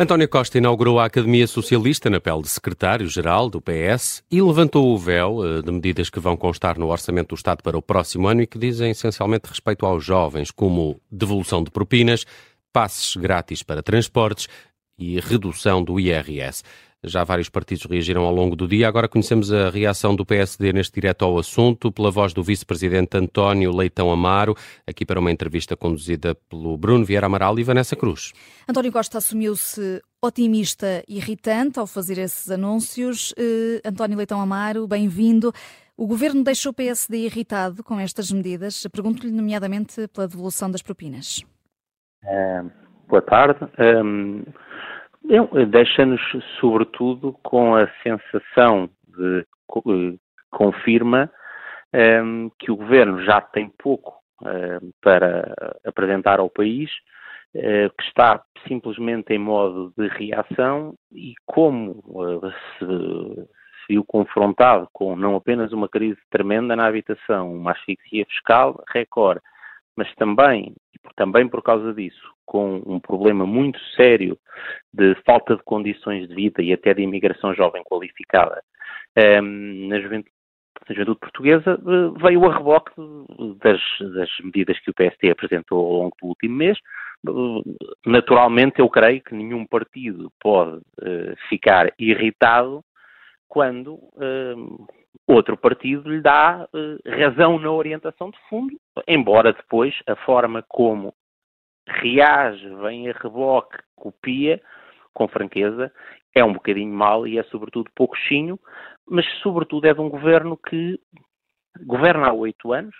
António Costa inaugurou a Academia Socialista na pele de secretário-geral do PS e levantou o véu eh, de medidas que vão constar no Orçamento do Estado para o próximo ano e que dizem essencialmente respeito aos jovens, como devolução de propinas, passes grátis para transportes e redução do IRS. Já vários partidos reagiram ao longo do dia. Agora conhecemos a reação do PSD neste direto ao assunto, pela voz do vice-presidente António Leitão Amaro, aqui para uma entrevista conduzida pelo Bruno Vieira Amaral e Vanessa Cruz. António Costa assumiu-se otimista e irritante ao fazer esses anúncios. Uh, António Leitão Amaro, bem-vindo. O governo deixou o PSD irritado com estas medidas. Pergunto-lhe, nomeadamente, pela devolução das propinas. É, boa tarde. Um Deixa-nos, sobretudo, com a sensação de eh, confirma um, ehm, que o governo já tem pouco um, ehm, para apresentar ao país, uh, que está simplesmente em modo de reação e como uh, se, se viu confrontado com não apenas uma crise tremenda na habitação, uma asfixia fiscal, recorde, mas também, também por causa disso, com um problema muito sério de falta de condições de vida e até de imigração jovem qualificada um, na juventude na juventude portuguesa eh, veio a reboque das, das, medidas que o PSD apresentou ao longo do último mês. Naturalmente, eu creio que nenhum partido pode uh, ficar irritado quando uh, outro partido lhe dá uh, razão na orientação de fundo, embora depois a forma como reage, vem a reboque, copia, com franqueza, é um bocadinho mal e é sobretudo pouco chinho, mas sobretudo é de um governo que governa há oito anos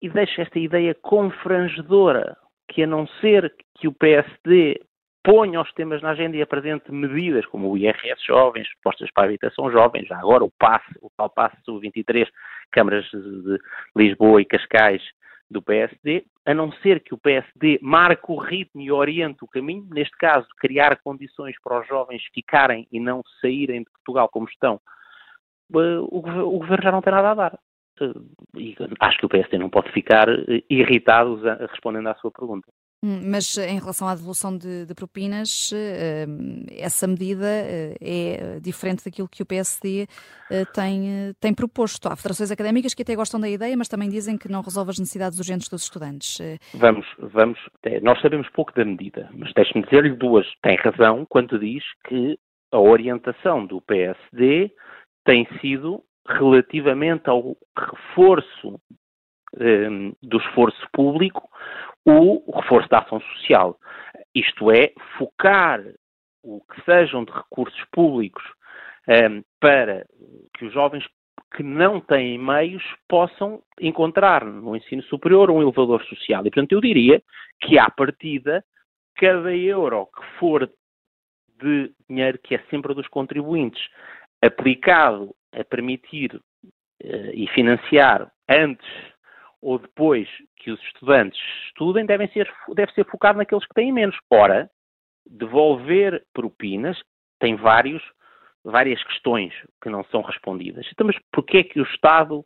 e deixa esta ideia confrangedora que a não ser que o PSD ponha os temas na agenda e apresente medidas como o IRS jovens, propostas para a habitação jovem, já agora o passe, o tal passe 23, câmaras de Lisboa e Cascais do PSD, a não ser que o PSD marque o ritmo e oriente o caminho, neste caso, criar condições para os jovens ficarem e não saírem de Portugal como estão, eh, o, governo já não tem nada a dar. Eh, e acho que o PSD não pode ficar eh, irritado respondendo à sua pergunta. Hum, mas em relação à devolução de, de propinas, hum, essa medida eh, é diferente daquilo que o PSD eh, tem, tem proposto. Há federações académicas que até gostam da ideia, mas também dizem que não resolve as necessidades urgentes dos estudantes. Eh, vamos, vamos. Nós sabemos pouco da medida, mas deixe-me dizer-lhe duas. Tem razão quando diz que a orientação do PSD tem sido relativamente ao reforço um, do esforço público o reforço da ação social. Isto é, focar o que sejam de recursos públicos um, para que os jovens que não têm meios possam encontrar no ensino superior um elevador social. E, portanto, eu diria que, à partida, cada euro que for de dinheiro que é sempre dos contribuintes, aplicado a permitir uh, e financiar antes ou depois que os estudantes estudem devem ser, deve ser focado naqueles que têm menos. Ora, devolver propinas tem vários, várias questões que não são respondidas. Então, mas porquê é que o Estado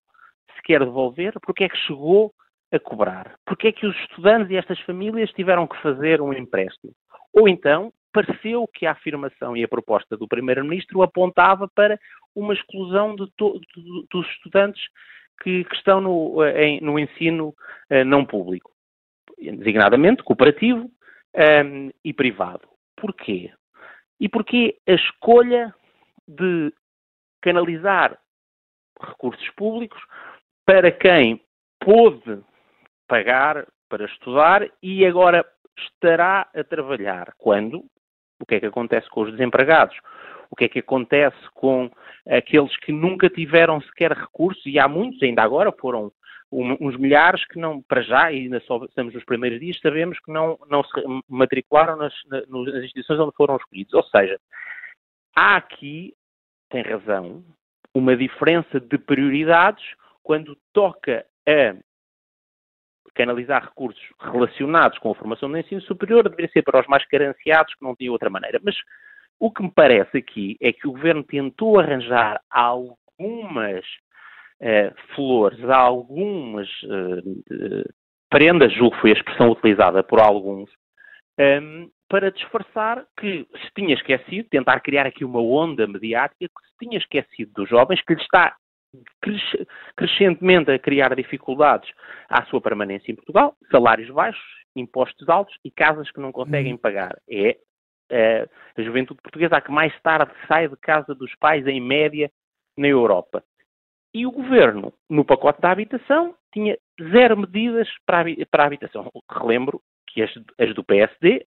se quer devolver? Porquê é que chegou a cobrar? Porquê é que os estudantes e estas famílias tiveram que fazer um empréstimo? Ou então, pareceu que a afirmação e a proposta do Primeiro-Ministro apontava para uma exclusão de dos estudantes que, que estão no, eh, em, no ensino uh, não público, designadamente cooperativo um, ehm, e privado. Porquê? E porquê a escolha de canalizar recursos públicos para quem pôde pagar para estudar e agora estará a trabalhar. Quando? O que é que acontece com os desempregados? O que é que acontece com aqueles que nunca tiveram sequer recursos, e há muitos, ainda agora foram uns milhares que não, para já, ainda só estamos nos primeiros dias, sabemos que não, não se matricularam nas, nas instituições onde foram escolhidos. Ou seja, há aqui, tem razão, uma diferença de prioridades quando toca a canalizar recursos relacionados com a formação do ensino superior, deveria ser para os mais carenciados que não tinham outra maneira. Mas o que me parece aqui é que o governo tentou arranjar algumas uh, flores, algumas uh, prendas, julgo que foi a expressão utilizada por alguns, ehm, para disfarçar que se tinha esquecido, tentar criar aqui uma onda mediática, que se tinha esquecido dos jovens, que lhe está crescentemente a criar dificuldades à sua permanência em Portugal, salários baixos, impostos altos e casas que não conseguem uhum. pagar. É a juventude portuguesa a que mais tarde sai de casa dos pais, em média, na Europa. E o governo, no pacote da habitação, tinha zero medidas para a, habitação. Relembro que as, do PSD,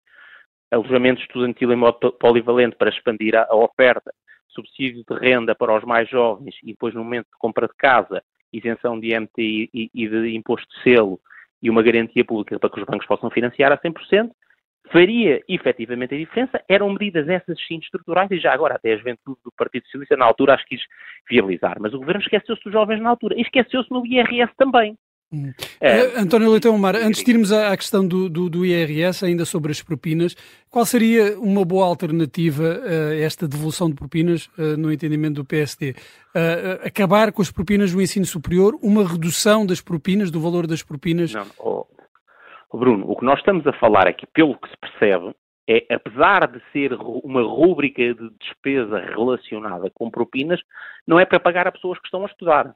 alojamento estudantil em modo polivalente para expandir a, oferta, subsídio de renda para os mais jovens e depois no momento de compra de casa, isenção de IMT e, e de imposto de selo e uma garantia pública para que os bancos possam financiar a 100%, faria efetivamente a diferença. Eram medidas essas sim estruturais e já agora até a juventude do Partido Socialista na altura as quis viabilizar. Mas o governo esqueceu-se dos jovens na altura e esqueceu-se no IRS também. Hum. É, António Leitão Mar, antes de irmos à, questão do, do, do, IRS, ainda sobre as propinas, qual seria uma boa alternativa a esta devolução de propinas uh, no entendimento do PSD? Uh, acabar com as propinas do ensino superior, uma redução das propinas, do valor das propinas? Não, oh, Bruno, o que nós estamos a falar aqui, pelo que se percebe, é, apesar de ser uma rúbrica de despesa relacionada com propinas, não é para pagar a pessoas que estão a estudar,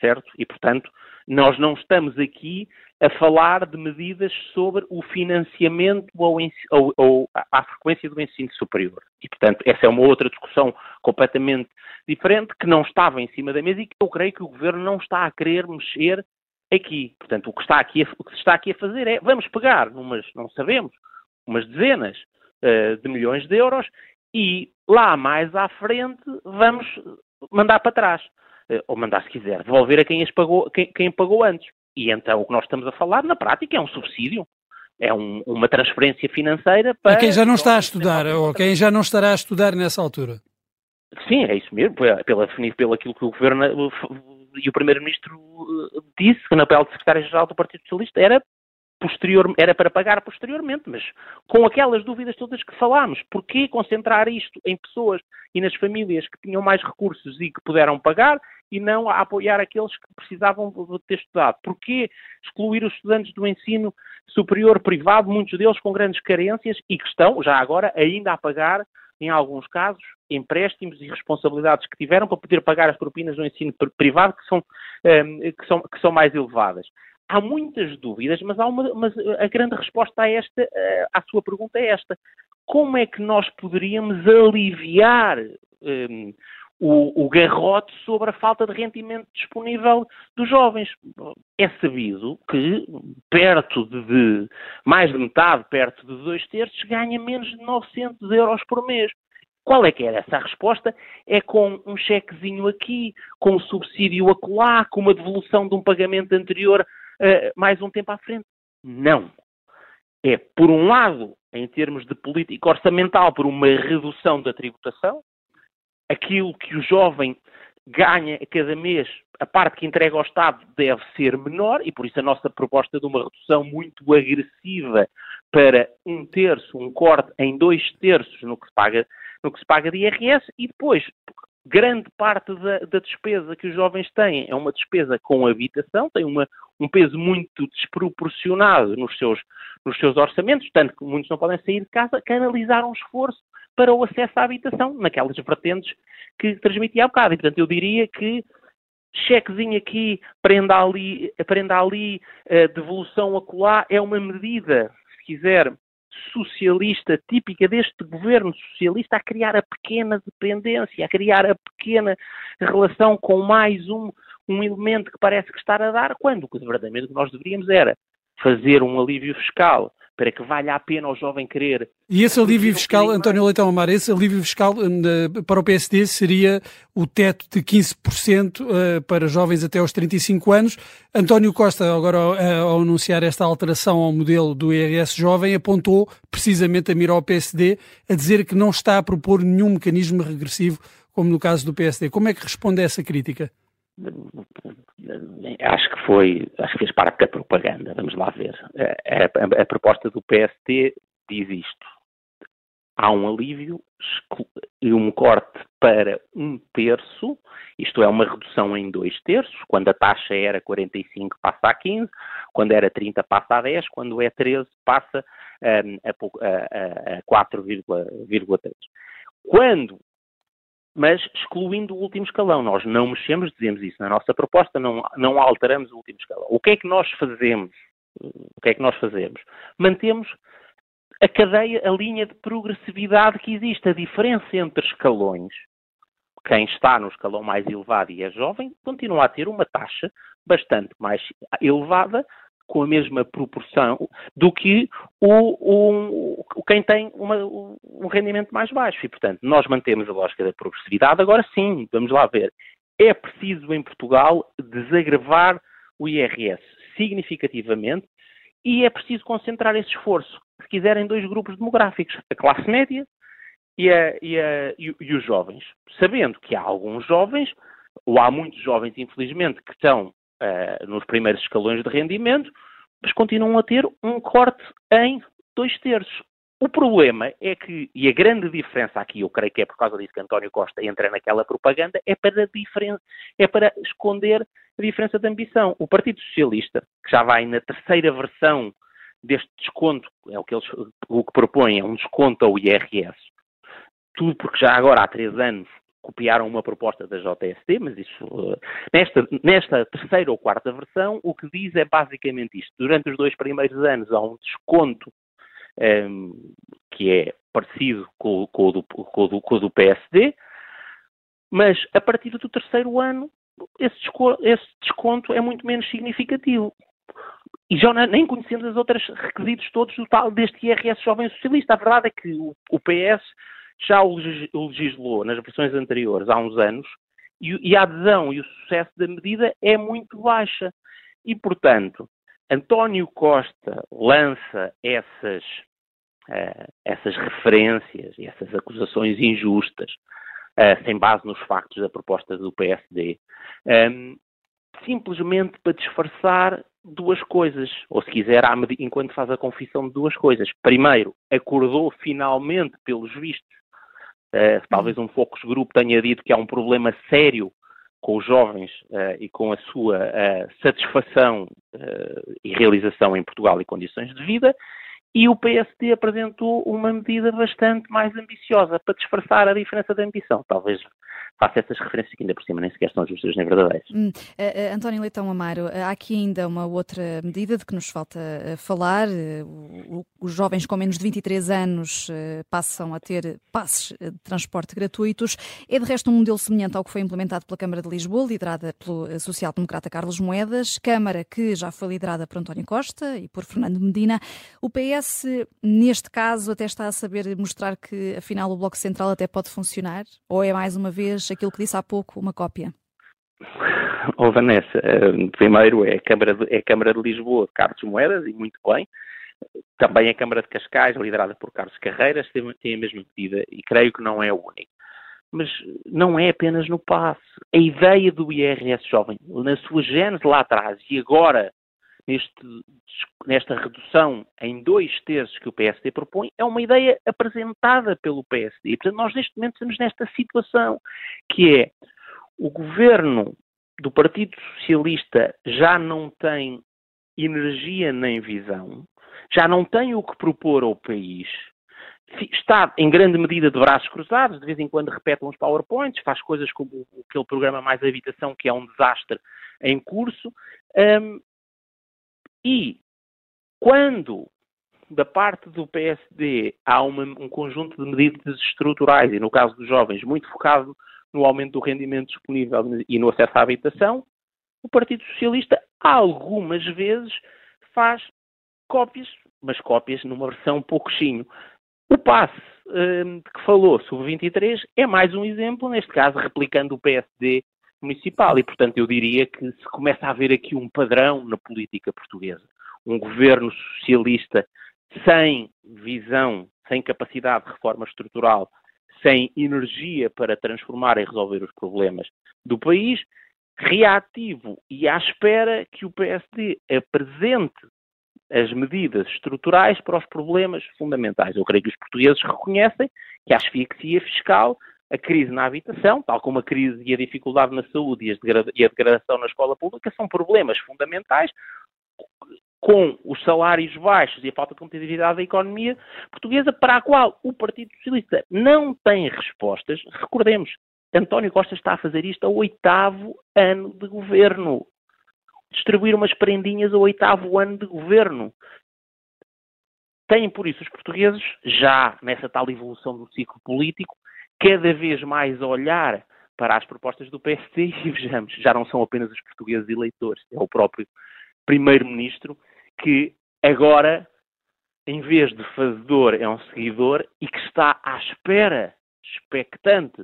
certo? E, portanto, nós não estamos aqui a falar de medidas sobre o financiamento ou, ou à frequência do ensino superior. E, portanto, essa é uma outra discussão completamente diferente que não estava em cima da mesa e que eu creio que o Governo não está a querer mexer aqui. Portanto, o que, está aqui a, o que se está aqui a fazer é, vamos pegar, numas, não sabemos, umas dezenas uh, de milhões de euros e lá mais à frente vamos mandar para trás. Uh, ou mandar, se quiser, devolver a quem, as pagou, quem, quem pagou antes. E então o que nós estamos a falar, na prática, é um subsídio. É um, uma transferência financeira para. A quem já não está a estudar, ou quem já não estará a estudar nessa altura. Sim, é isso mesmo, pela, pela, pelo aquilo que o governo e o Primeiro-Ministro eh, disse que na pele de Secretário-Geral do Partido Socialista era posterior, era para pagar posteriormente, mas com aquelas dúvidas todas que falámos, porquê concentrar isto em pessoas e nas famílias que tinham mais recursos e que puderam pagar e não a apoiar aqueles que precisavam ter estudado? Porquê excluir os estudantes do ensino superior privado, muitos deles com grandes carências e que estão, já agora, ainda a pagar em alguns casos, empréstimos e responsabilidades que tiveram para poder pagar as propinas no ensino privado que são, ehm, que são, que são mais elevadas. Há muitas dúvidas, mas, há uma, mas a grande resposta a esta, eh, à sua pergunta é esta. Como é que nós poderíamos aliviar um, ehm, o, o, garrote sobre a falta de rendimento disponível dos jovens. É sabido que perto de, mais de metade, perto de dois terços, ganha menos de 900 euros por mês. Qual é que era essa resposta? É com um chequezinho aqui, com um subsídio acolá, com uma devolução de um pagamento anterior uh, mais um tempo à frente. Não. É, por um lado, em termos de política orçamental, por uma redução da tributação, aquilo que o jovem ganha cada mês, a parte que entrega ao Estado deve ser menor e por isso a nossa proposta de uma redução muito agressiva para um terço, um corte em dois terços no que se paga, no que se paga de IRS e depois grande parte da, da, despesa que os jovens têm é uma despesa com habitação, tem uma, um peso muito desproporcionado nos seus, nos seus orçamentos, tanto que muitos não podem sair de casa, canalizar um esforço para o acesso à habitação, naquelas vertentes que transmiti há bocado. E, portanto, eu diria que chequezinho aqui, prenda ali, prenda ali, uh, devolução acolá, é uma medida, se quiser, socialista típica deste governo socialista a criar a pequena dependência, a criar a pequena relação com mais um, um elemento que parece que está a dar, quando o que verdadeiramente nós deveríamos era fazer um alívio fiscal para que valha a pena ao jovem querer. E esse alívio fiscal, António Leitão Amar, esse alívio fiscal hum, para o PSD seria o teto de 15% eh, para jovens até aos 35 anos. António Costa, agora ao anunciar esta alteração ao modelo do IRS jovem, apontou precisamente a mira ao PSD a dizer que não está a propor nenhum mecanismo regressivo, como no caso do PSD. Como é que responde a essa crítica? Acho que foi, acho que fez parte da propaganda, vamos lá ver. A, a, a proposta do PST diz isto. há um alívio e um corte para um terço, isto é, uma redução em dois terços, quando a taxa era 45 passa a 15, quando era 30 passa a 10, quando é 13 passa um, a, a, a 4,3. Quando mas excluindo o último escalão. Nós não mexemos, dizemos isso na nossa proposta, não, não alteramos o último escalão. O que é que nós fazemos? O que é que nós fazemos? Mantemos a cadeia, a linha de progressividade que existe. A diferença entre escalões, quem está no escalão mais elevado e é jovem, continua a ter uma taxa bastante mais elevada, com a mesma proporção, do que o, o quem tem uma, um rendimento mais baixo. E, portanto, nós mantemos a lógica da progressividade. Agora sim, vamos lá ver. É preciso em Portugal desagravar o IRS significativamente e é preciso concentrar esse esforço, se quiserem, dois grupos demográficos, a classe média e, a, e, a, e, e, os jovens, sabendo que há alguns jovens, ou há muitos jovens, infelizmente, que estão uh, nos primeiros escalões de rendimento, mas continuam a ter um corte em dois terços. O problema é que, e a grande diferença aqui, eu creio que é por causa disso que António Costa entra naquela propaganda, é para, é para esconder a diferença de ambição. O Partido Socialista, que já vai na terceira versão deste desconto, é o que eles o que propõem, é um desconto ao IRS, tudo porque já agora há três anos copiaram uma proposta da JST, mas isso, nesta, nesta terceira ou quarta versão, o que diz é basicamente isto. Durante os dois primeiros anos há um desconto um, ehm, que é parecido com, com, o do, com, o do, com o do PSD, mas a partir do terceiro ano esse desconto, esse desconto é muito menos significativo. E já nem conhecendo os outros requisitos todos do tal deste IRS jovem socialista. A verdade é que o, o PS já o legislou nas versões anteriores há uns anos e, a adesão e o sucesso da medida é muito baixa. E, portanto, António Costa lança essas, uh, essas referências e essas acusações injustas, uh, sem base nos factos da proposta do PSD, um, ehm, simplesmente para disfarçar duas coisas, ou se quiser, enquanto faz a confissão de duas coisas. Primeiro, acordou finalmente, pelos vistos, uh, talvez um focus group tenha dito que há um problema sério com os jovens uh, e com a sua uh, satisfação e realização em Portugal e condições de vida, e o PSD apresentou uma medida bastante mais ambiciosa para disfarçar a diferença de ambição. Talvez faça essas referências que ainda por cima nem sequer são justas nem verdadeiras. Hum, uh, António Leitão Amaro, há aqui ainda uma outra medida de que nos falta falar. O, os jovens com menos de 23 anos passam a ter passes de transporte gratuitos. É de resto um modelo semelhante ao que foi implementado pela Câmara de Lisboa, liderada pelo social-democrata Carlos Moedas, Câmara que já foi liderada por António Costa e por Fernando Medina. O PS, neste caso, até está a saber mostrar que afinal o Bloco Central até pode funcionar? Ou é mais uma vez aquilo que disse há pouco, uma cópia? Oh, Vanessa, eh, primeiro é a, Câmara de, é a Câmara de Lisboa, Carlos Moedas, e muito bem. Também a Câmara de Cascais, liderada por Carlos Carreiras, tem, tem a mesma medida e creio que não é o único. Mas não é apenas no passe. A ideia do IRS jovem, na sua gênese lá atrás e agora neste, nesta redução em dois terços que o PSD propõe, é uma ideia apresentada pelo PSD. E, portanto, nós neste momento estamos nesta situação, que é o governo do Partido Socialista já não tem energia nem visão, já não tem o que propor ao país, está em grande medida de braços cruzados, de vez em quando repete uns PowerPoints, faz coisas como aquele programa Mais Habitação, que é um desastre em curso, um, e quando da parte do PSD há uma, um conjunto de medidas estruturais, e no caso dos jovens, muito focado no aumento do rendimento disponível e no acesso à habitação, o Partido Socialista algumas vezes faz cópias, mas cópias numa versão pouco. O passe um, que falou sobre 23 é mais um exemplo, neste caso replicando o PSD municipal. E, portanto, eu diria que se começa a haver aqui um padrão na política portuguesa. Um governo socialista sem visão, sem capacidade de reforma estrutural, sem energia para transformar e resolver os problemas do país, reativo e à espera que o PSD apresente as medidas estruturais para os problemas fundamentais. Eu creio que os portugueses reconhecem que a asfixia fiscal, a crise na habitação, tal como a crise e a dificuldade na saúde e a degradação na escola pública, são problemas fundamentais com os salários baixos e a falta de competitividade da economia portuguesa, para a qual o Partido Socialista não tem respostas. Recordemos, António Costa está a fazer isto ao oitavo ano de governo. Distribuir umas prendinhas ao oitavo ano de governo. Têm, por isso, os portugueses, já nessa tal evolução do ciclo político, cada vez mais olhar para as propostas do PSD e vejamos, já não são apenas os portugueses eleitores, é o próprio primeiro-ministro que agora, em vez de fazedor, é um seguidor e que está à espera, expectante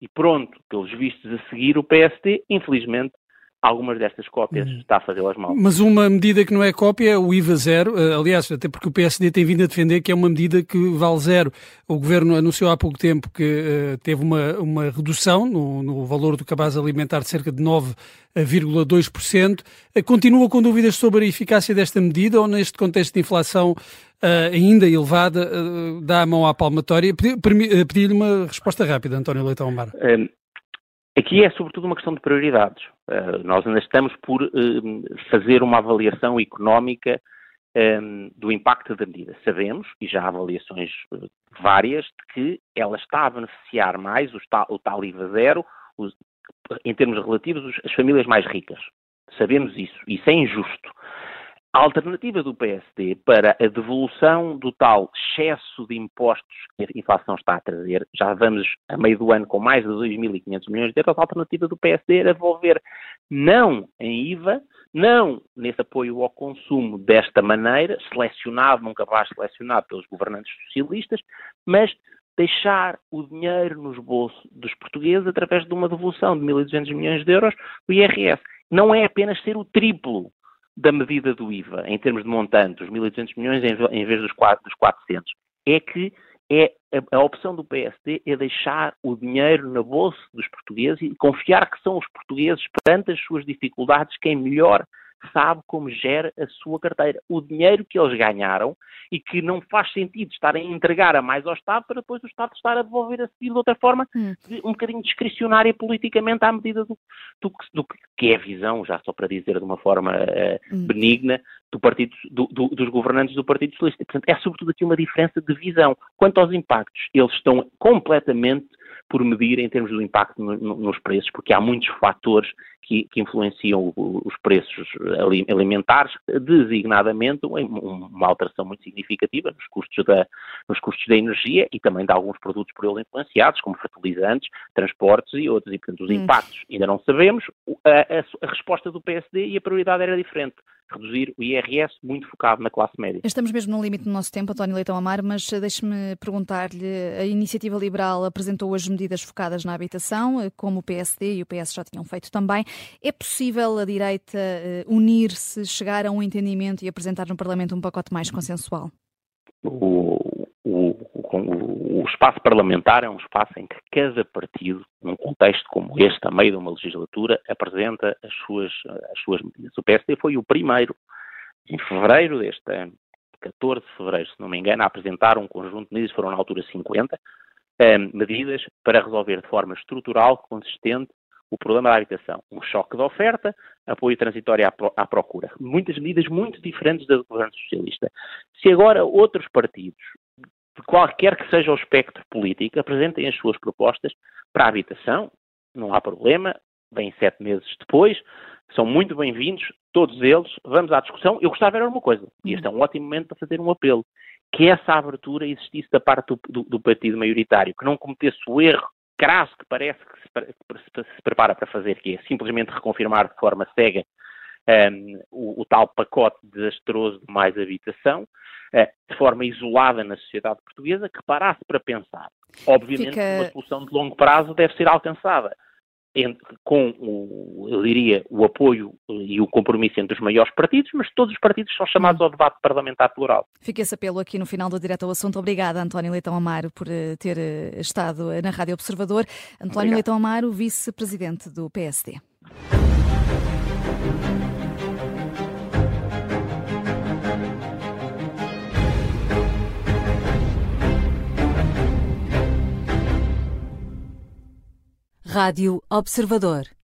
e pronto, pelos vistos a seguir o PSD, infelizmente, algumas destas cópias hum. está a fazê-las mal. Mas uma medida que não é cópia é o IVA zero, eh, aliás, até porque o PSD tem vindo a defender que é uma medida que vale zero. O Governo anunciou há pouco tempo que uh, teve uma, uma redução no, no valor do cabaz alimentar de cerca de 9,2%. Uh, continua com dúvidas sobre a eficácia desta medida ou neste contexto de inflação uh, ainda elevada, dá a mão à palmatória? Pedi-lhe uma resposta rápida, António Leitão Mar. Aqui é sobretudo uma questão de prioridades. Uh, nós ainda estamos por uh, fazer uma avaliação económica um, eh, do impacto da medida. Sabemos, e já há avaliações uh, várias, de que ela está a beneficiar mais o, tal, o tal IVA zero, os, em termos relativos, as famílias mais ricas. Sabemos isso. Isso é injusto. A alternativa do PSD para a devolução do tal excesso de impostos que a inflação está a trazer, já vamos a meio do ano com mais de 2.500 milhões de euros, a alternativa do PSD era devolver não em IVA, não nesse apoio ao consumo desta maneira, selecionado, nunca mais selecionado pelos governantes socialistas, mas deixar o dinheiro nos bolsos dos portugueses através de uma devolução de 1.200 milhões de euros do IRS. Não é apenas ser o triplo da medida do IVA, em termos de montante, os 1.800 milhões em vez dos 400, é que é a, a, opção do PSD é deixar o dinheiro na bolsa dos portugueses e confiar que são os portugueses, perante as suas dificuldades, quem melhor sabe como gera a sua carteira. O dinheiro que eles ganharam e que não faz sentido estarem a entregar a mais ao Estado para depois o Estado estar a devolver a seguir de outra forma, hum. um bocadinho discricionária politicamente à medida do, do, do, que é a visão, já só para dizer de uma forma uh, benigna, do partido, do, dos governantes do Partido Socialista. Portanto, é sobretudo aqui uma diferença de visão. Quanto aos impactos, eles estão completamente por medir em termos do impacto no, no, nos preços, porque há muitos fatores que, que, influenciam os preços alimentares, designadamente uma alteração muito significativa nos custos da, nos custos da energia e também de alguns produtos por ele influenciados, como fertilizantes, transportes e outros. E, portanto, os hum. impactos ainda não sabemos. A, a, a resposta do PSD e a prioridade era diferente reduzir o IRS muito focado na classe média. Estamos mesmo no limite do nosso tempo, António Leitão Amar, mas deixe-me perguntar-lhe, a Iniciativa Liberal apresentou as medidas focadas na habitação, como o PSD e o PS já tinham feito também. É possível a direita eh, unir-se, chegar a um entendimento e apresentar no Parlamento um pacote mais consensual? O, o, o, o, espaço parlamentar é um espaço em que cada partido, num contexto como este, a meio de uma legislatura, apresenta as suas, as suas medidas. O PSD foi o primeiro, em fevereiro deste ano, 14 de fevereiro, se não me engano, a apresentar um conjunto de medidas, foram na altura 50, eh, medidas para resolver de forma estrutural, consistente, o problema da habitação. Um choque de oferta, apoio transitório à, procura. Muitas medidas muito diferentes da do governo socialista. Se agora outros partidos, de qualquer que seja o espectro político, apresentem as suas propostas para a habitação, não há problema, vêm sete meses depois, são muito bem-vindos, todos eles, vamos à discussão. Eu gostava de ver uma coisa, e este é um ótimo momento para fazer um apelo, que essa abertura existisse da parte do, do, do partido maioritário, que não cometesse o erro crasso que parece que se, se, prepara para fazer, que é simplesmente reconfirmar de forma cega um, o, o, tal pacote desastroso de mais habitação, uh, de forma isolada na sociedade portuguesa, que parasse para pensar. Obviamente, Fica... uma solução de longo prazo deve ser alcançada com, o, eu diria, o apoio e o compromisso entre os maiores partidos, mas todos os partidos são chamados ao debate parlamentar plural. Fica esse apelo aqui no final do Direto ao Assunto. Obrigada, António Leitão Amaro, por eh, ter eh, estado na Rádio Observador. António Obrigado. Leitão Amaro, vice-presidente do PSD. Rádio Observador.